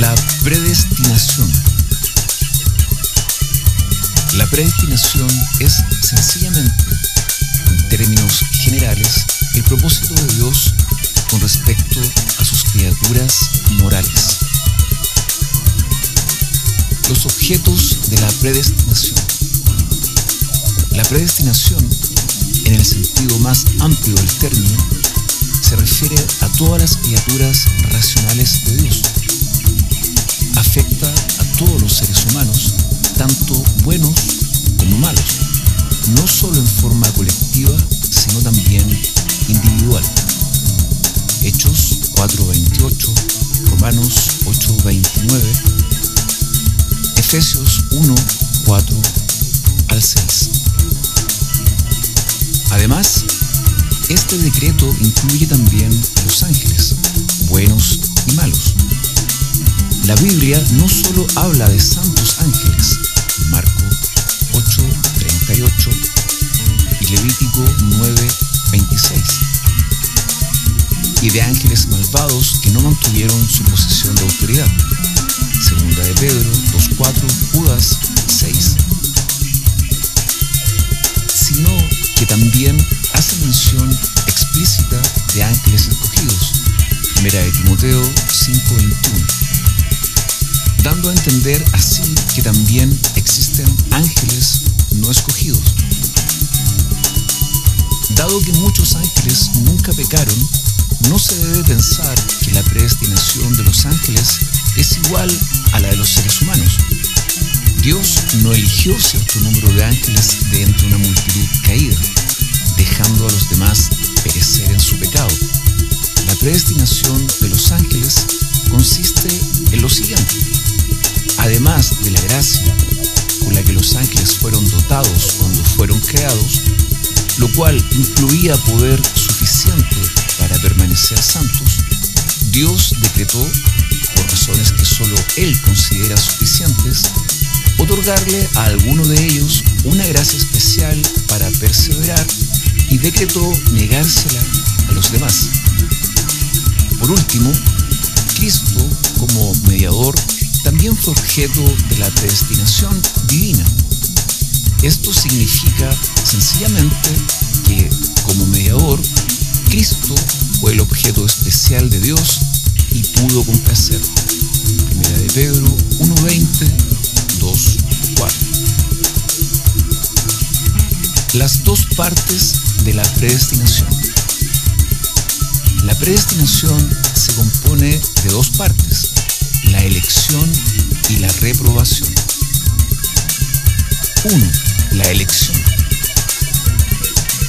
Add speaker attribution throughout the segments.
Speaker 1: Predestinación. La predestinación es sencillamente, en términos generales, el propósito de Dios con respecto a sus criaturas morales. Los objetos de la predestinación. La predestinación, en el sentido más amplio del término, se refiere a todas las criaturas racionales de Dios. Afecta a todos los seres humanos, tanto buenos como malos, no solo en forma colectiva, sino también individual. Hechos 4.28, Romanos 8.29, Efesios 1, 4 al 6. Además, este decreto incluye también los ángeles, buenos y malos. La Biblia no solo habla de santos ángeles, Marco 8, 38 y Levítico 9, 26, y de ángeles malvados que no mantuvieron su posición de autoridad, Segunda de Pedro 2.4, Judas 6, sino que también hace mención explícita de ángeles escogidos, Primera de Timoteo 5.21, dando a entender así que también existen ángeles no escogidos. Dado que muchos ángeles nunca pecaron, no se debe pensar que la predestinación de los ángeles es igual a la de los seres humanos. Dios no eligió cierto número de ángeles de entre una multitud caída, dejando a los demás perecer en su pecado. La predestinación de los ángeles consiste en lo siguiente. Además de la gracia con la que los ángeles fueron dotados cuando fueron creados, lo cual incluía poder suficiente para permanecer santos, Dios decretó, por razones que solo Él considera suficientes, otorgarle a alguno de ellos una gracia especial para perseverar y decretó negársela a los demás. Por último, Cristo como mediador también fue objeto de la predestinación divina. Esto significa sencillamente que como mediador, Cristo fue el objeto especial de Dios y pudo complacer. Primera de Pedro 1.20, 2, 4. Las dos partes de la predestinación. La predestinación compone de dos partes, la elección y la reprobación. 1. La elección.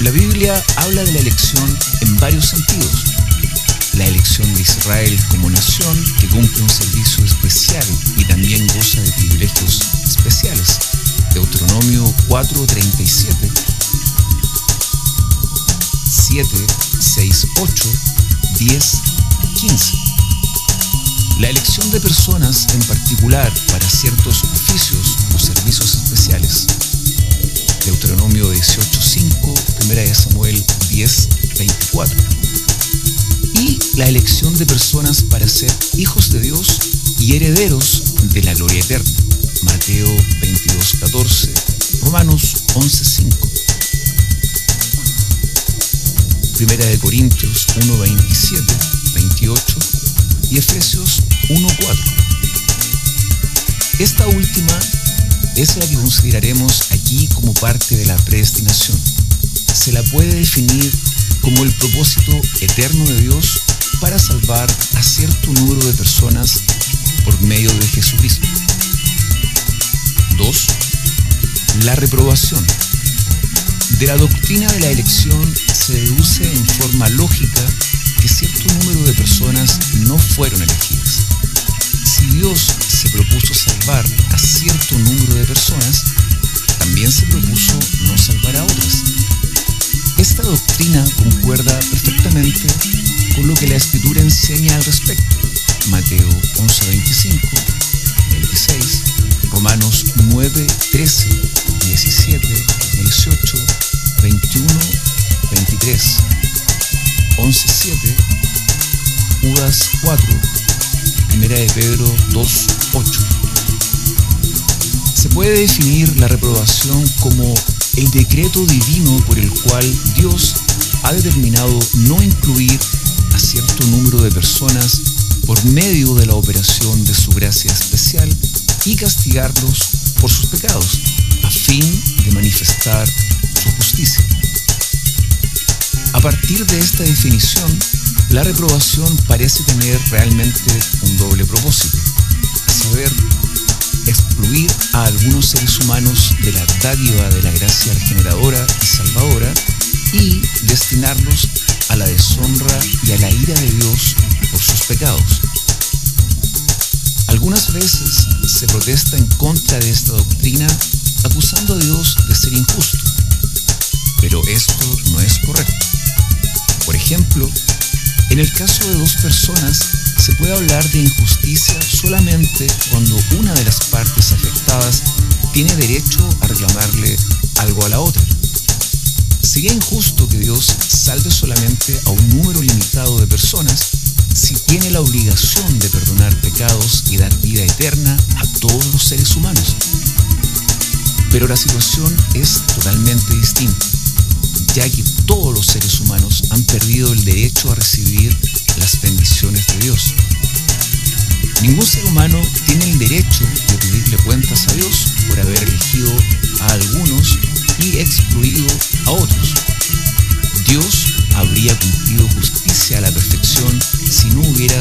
Speaker 1: La Biblia habla de la elección en varios sentidos. La elección de Israel como nación que cumple un servicio especial y también goza de privilegios especiales. Deuteronomio 4:37, 7, 6, 8, 10, 15. La elección de personas en particular para ciertos oficios o servicios especiales. Deuteronomio 18.5, 1 Samuel 10.24. Y la elección de personas para ser hijos de Dios y herederos de la gloria eterna. Mateo 22.14, Romanos 11.5. Primera de Corintios 1.27, 28 y Efesios 1.4. Esta última es la que consideraremos aquí como parte de la predestinación. Se la puede definir como el propósito eterno de Dios para salvar a cierto número de personas por medio de Jesucristo. 2. La reprobación. De la doctrina de la elección se deduce en forma lógica que cierto número de personas no fueron elegidas. Si Dios se propuso salvar a cierto número de personas, también se propuso no salvar a otras. Esta doctrina concuerda perfectamente con lo que la Escritura enseña al respecto. Mateo 11:25, 26, Romanos 9, 13, 17, 18, Pedro 2.8. Se puede definir la reprobación como el decreto divino por el cual Dios ha determinado no incluir a cierto número de personas por medio de la operación de su gracia especial y castigarlos por sus pecados, a fin de manifestar su justicia. A partir de esta definición, la reprobación parece tener realmente un doble propósito, a saber, excluir a algunos seres humanos de la dádiva de la gracia regeneradora y salvadora y destinarlos a la deshonra y a la ira de Dios por sus pecados. Algunas veces se protesta en contra de esta doctrina acusando a Dios de ser injusto, pero esto no es correcto. Por ejemplo, en el caso de dos personas, se puede hablar de injusticia solamente cuando una de las partes afectadas tiene derecho a reclamarle algo a la otra. Sería injusto que Dios salve solamente a un número limitado de personas si tiene la obligación de perdonar pecados y dar vida eterna a todos los seres humanos. Pero la situación es totalmente distinta ya que todos los seres humanos han perdido el derecho a recibir las bendiciones de Dios. Ningún ser humano tiene el derecho de pedirle cuentas a Dios por haber elegido a algunos y excluido a otros. Dios habría cumplido justicia a la perfección si no hubiera